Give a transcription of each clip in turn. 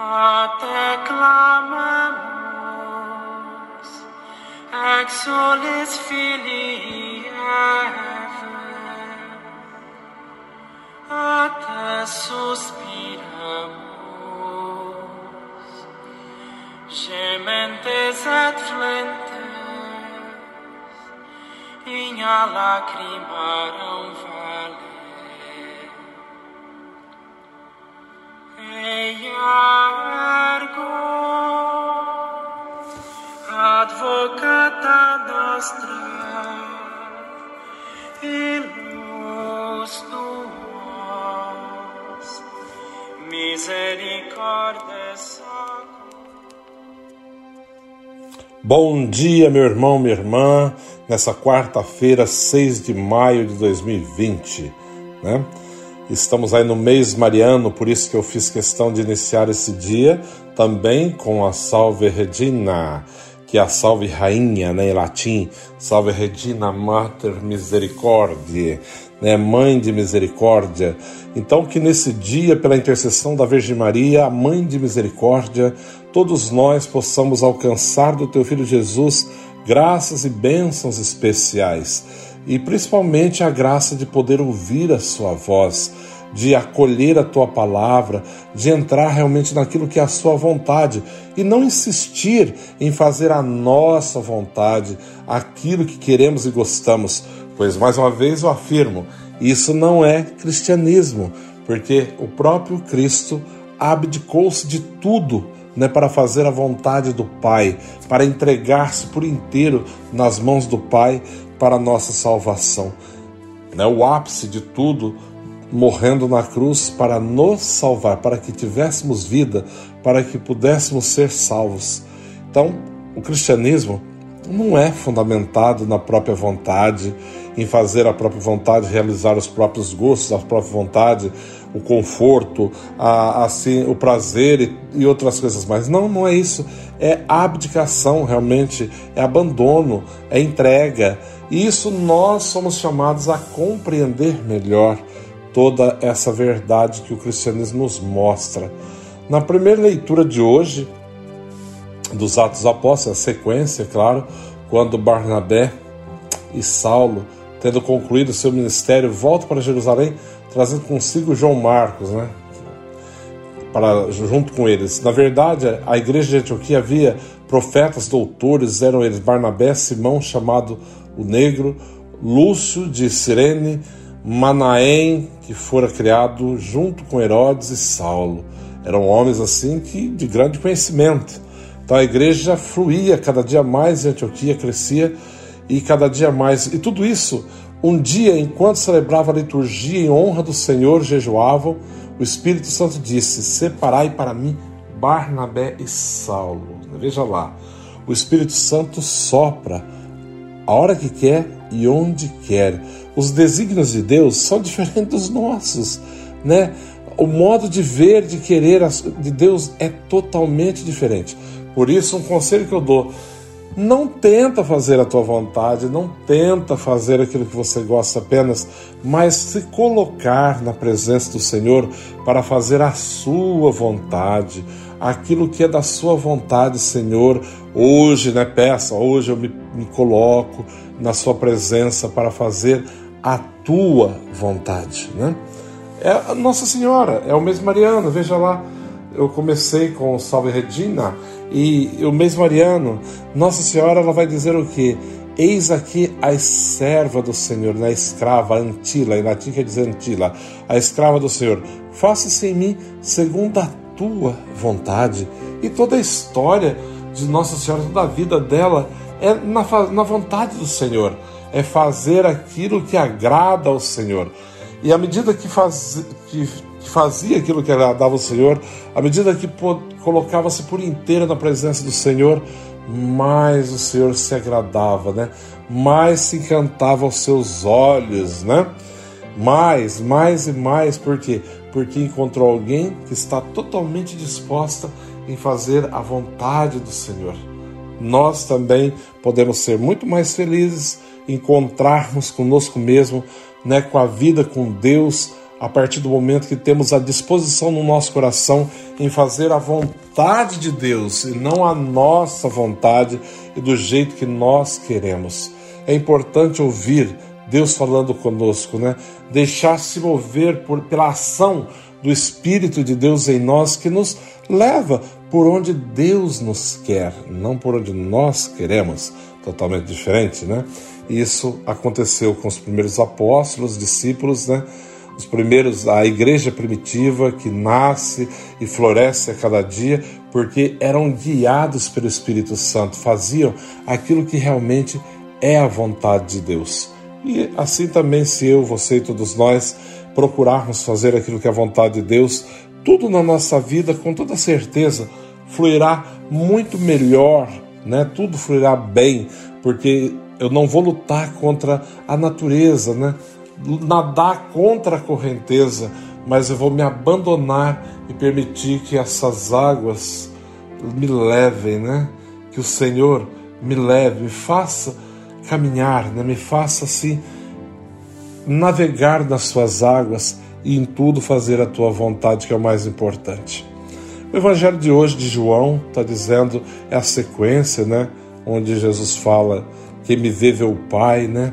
A te clamamos, exulis filii Eve, a te suspiramos, gementes et flentes, in a lacrimarum vale. Bom dia, meu irmão, minha irmã, nessa quarta-feira, 6 de maio de 2020, né? Estamos aí no mês mariano, por isso que eu fiz questão de iniciar esse dia também com a Salve Regina, que é a Salve Rainha, né, em latim, Salve Regina Mater Misericordiae, né, Mãe de Misericórdia. Então que nesse dia, pela intercessão da Virgem Maria, a Mãe de Misericórdia, todos nós possamos alcançar do Teu Filho Jesus graças e bênçãos especiais e principalmente a graça de poder ouvir a Sua voz, de acolher a Tua palavra, de entrar realmente naquilo que é a Sua vontade e não insistir em fazer a nossa vontade, aquilo que queremos e gostamos, pois mais uma vez eu afirmo, isso não é cristianismo, porque o próprio Cristo abdicou-se de tudo né, para fazer a vontade do Pai, para entregar-se por inteiro nas mãos do Pai para a nossa salvação. Né, o ápice de tudo, morrendo na cruz para nos salvar, para que tivéssemos vida, para que pudéssemos ser salvos. Então, o cristianismo não é fundamentado na própria vontade, em fazer a própria vontade, realizar os próprios gostos, a própria vontade, o conforto, a, assim, o prazer e, e outras coisas mais. Não, não é isso. É abdicação, realmente, é abandono, é entrega. E isso nós somos chamados a compreender melhor toda essa verdade que o cristianismo nos mostra. Na primeira leitura de hoje, dos Atos Apóstolos, a sequência, claro, quando Barnabé e Saulo tendo concluído seu ministério, volta para Jerusalém, trazendo consigo João Marcos, né? Para, junto com eles. Na verdade, a igreja de Antioquia havia profetas, doutores, eram eles Barnabé, Simão, chamado o Negro, Lúcio de Cirene, Manaém, que fora criado junto com Herodes e Saulo. Eram homens assim que de grande conhecimento. Então a igreja fluía cada dia mais em Antioquia, crescia e cada dia mais. E tudo isso, um dia, enquanto celebrava a liturgia em honra do Senhor, jejuavam, o Espírito Santo disse: Separai para mim Barnabé e Saulo. Veja lá, o Espírito Santo sopra a hora que quer e onde quer. Os desígnios de Deus são diferentes dos nossos, né? O modo de ver, de querer de Deus é totalmente diferente. Por isso, um conselho que eu dou: não tenta fazer a tua vontade, não tenta fazer aquilo que você gosta apenas, mas se colocar na presença do Senhor para fazer a sua vontade, aquilo que é da sua vontade, Senhor. Hoje, né, peça, hoje eu me, me coloco na sua presença para fazer a tua vontade, né? É Nossa Senhora, é o mesmo Mariano, veja lá, eu comecei com Salve Regina e o mês mariano, Nossa Senhora ela vai dizer o que? Eis aqui a serva do Senhor, na escrava, Antila, em latim quer dizer Antila, a escrava do Senhor. Faça-se em mim segundo a tua vontade. E toda a história de Nossa Senhora, toda a vida dela é na, na vontade do Senhor, é fazer aquilo que agrada ao Senhor. E à medida que, faz, que que fazia aquilo que agradava o Senhor, à medida que colocava-se por inteira na presença do Senhor, mais o Senhor se agradava, né? Mais se encantava aos seus olhos, né? Mais, mais e mais, por quê? Porque encontrou alguém que está totalmente disposta em fazer a vontade do Senhor. nós também podemos ser muito mais felizes, encontrarmos conosco mesmo, né, com a vida com Deus, a partir do momento que temos a disposição no nosso coração em fazer a vontade de Deus e não a nossa vontade e do jeito que nós queremos. É importante ouvir Deus falando conosco, né? Deixar se mover por, pela ação do Espírito de Deus em nós que nos leva por onde Deus nos quer, não por onde nós queremos. Totalmente diferente, né? Isso aconteceu com os primeiros apóstolos, discípulos, né? Os primeiros, a igreja primitiva que nasce e floresce a cada dia, porque eram guiados pelo Espírito Santo, faziam aquilo que realmente é a vontade de Deus. E assim também, se eu, você e todos nós procurarmos fazer aquilo que é a vontade de Deus, tudo na nossa vida, com toda certeza, fluirá muito melhor, né? Tudo fluirá bem, porque eu não vou lutar contra a natureza, né? Nadar contra a correnteza, mas eu vou me abandonar e permitir que essas águas me levem, né? Que o Senhor me leve, me faça caminhar, né? me faça assim navegar nas suas águas e em tudo fazer a tua vontade, que é o mais importante. O evangelho de hoje de João está dizendo é a sequência, né, onde Jesus fala: "Quem me vê vê o Pai", né?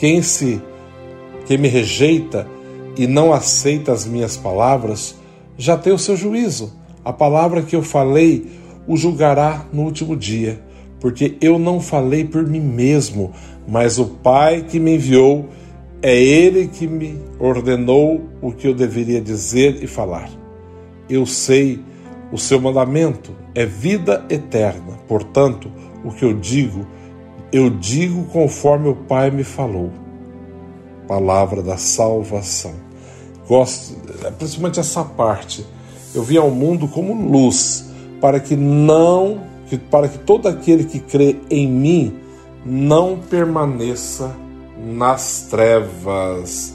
Quem se quem me rejeita e não aceita as minhas palavras, já tem o seu juízo. A palavra que eu falei o julgará no último dia porque eu não falei por mim mesmo, mas o Pai que me enviou, é Ele que me ordenou o que eu deveria dizer e falar. Eu sei o seu mandamento é vida eterna, portanto, o que eu digo, eu digo conforme o Pai me falou. Palavra da salvação. Gosto, principalmente essa parte. Eu vim ao mundo como luz, para que não para que todo aquele que crê em mim não permaneça nas trevas.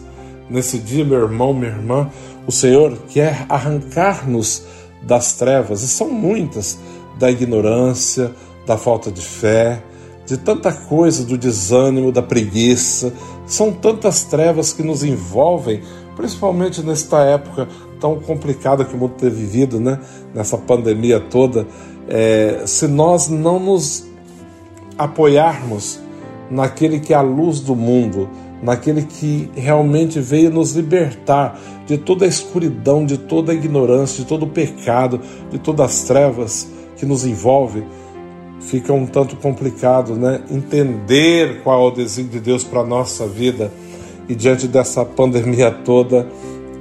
Nesse dia, meu irmão, minha irmã, o Senhor quer arrancar-nos das trevas, e são muitas, da ignorância, da falta de fé, de tanta coisa, do desânimo, da preguiça. São tantas trevas que nos envolvem, principalmente nesta época tão complicada que o mundo tem vivido, né? nessa pandemia toda é, se nós não nos apoiarmos naquele que é a luz do mundo, naquele que realmente veio nos libertar de toda a escuridão, de toda a ignorância, de todo o pecado, de todas as trevas que nos envolve, fica um tanto complicado, né? Entender qual é o desígnio de Deus para a nossa vida e diante dessa pandemia toda,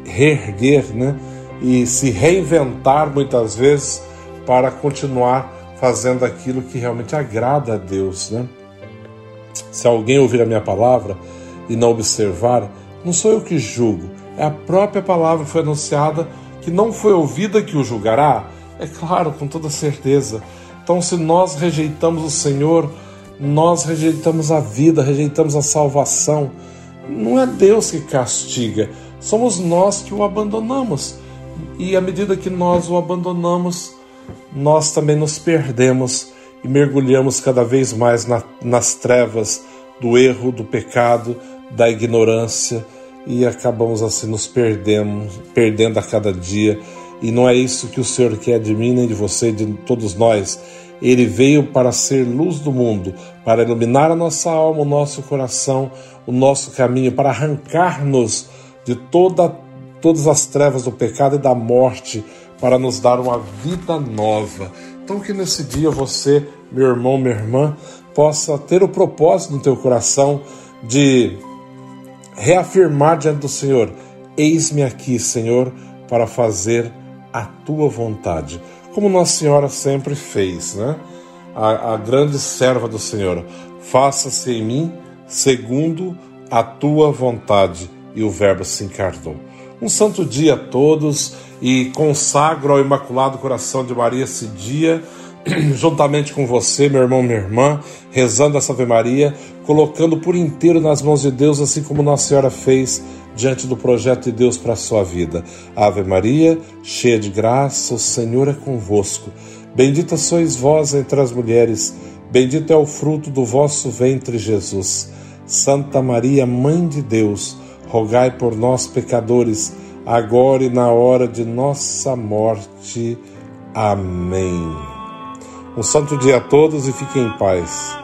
reerguer, né? E se reinventar muitas vezes para continuar fazendo aquilo que realmente agrada a Deus, né? Se alguém ouvir a minha palavra e não observar, não sou eu que julgo, é a própria palavra que foi anunciada que não foi ouvida que o julgará. É claro, com toda certeza. Então, se nós rejeitamos o Senhor, nós rejeitamos a vida, rejeitamos a salvação. Não é Deus que castiga, somos nós que o abandonamos. E à medida que nós o abandonamos, nós também nos perdemos e mergulhamos cada vez mais na, nas trevas do erro, do pecado, da ignorância e acabamos assim nos perdendo, perdendo a cada dia. E não é isso que o Senhor quer de mim, nem de você, de todos nós. Ele veio para ser luz do mundo, para iluminar a nossa alma, o nosso coração, o nosso caminho, para arrancar-nos de toda, todas as trevas do pecado e da morte para nos dar uma vida nova. Então, que nesse dia você, meu irmão, minha irmã, possa ter o propósito no teu coração de reafirmar diante do Senhor: Eis-me aqui, Senhor, para fazer a tua vontade. Como Nossa Senhora sempre fez, né? a, a grande serva do Senhor. Faça-se em mim segundo a tua vontade. E o Verbo se encarnou. Um santo dia a todos e consagro ao Imaculado Coração de Maria esse dia, juntamente com você, meu irmão, minha irmã, rezando essa Ave Maria, colocando por inteiro nas mãos de Deus, assim como Nossa Senhora fez diante do projeto de Deus para a sua vida. Ave Maria, cheia de graça, o Senhor é convosco. Bendita sois vós entre as mulheres, bendito é o fruto do vosso ventre, Jesus. Santa Maria, Mãe de Deus, rogai por nós, pecadores, agora e na hora de nossa morte. Amém. Um santo dia a todos e fiquem em paz.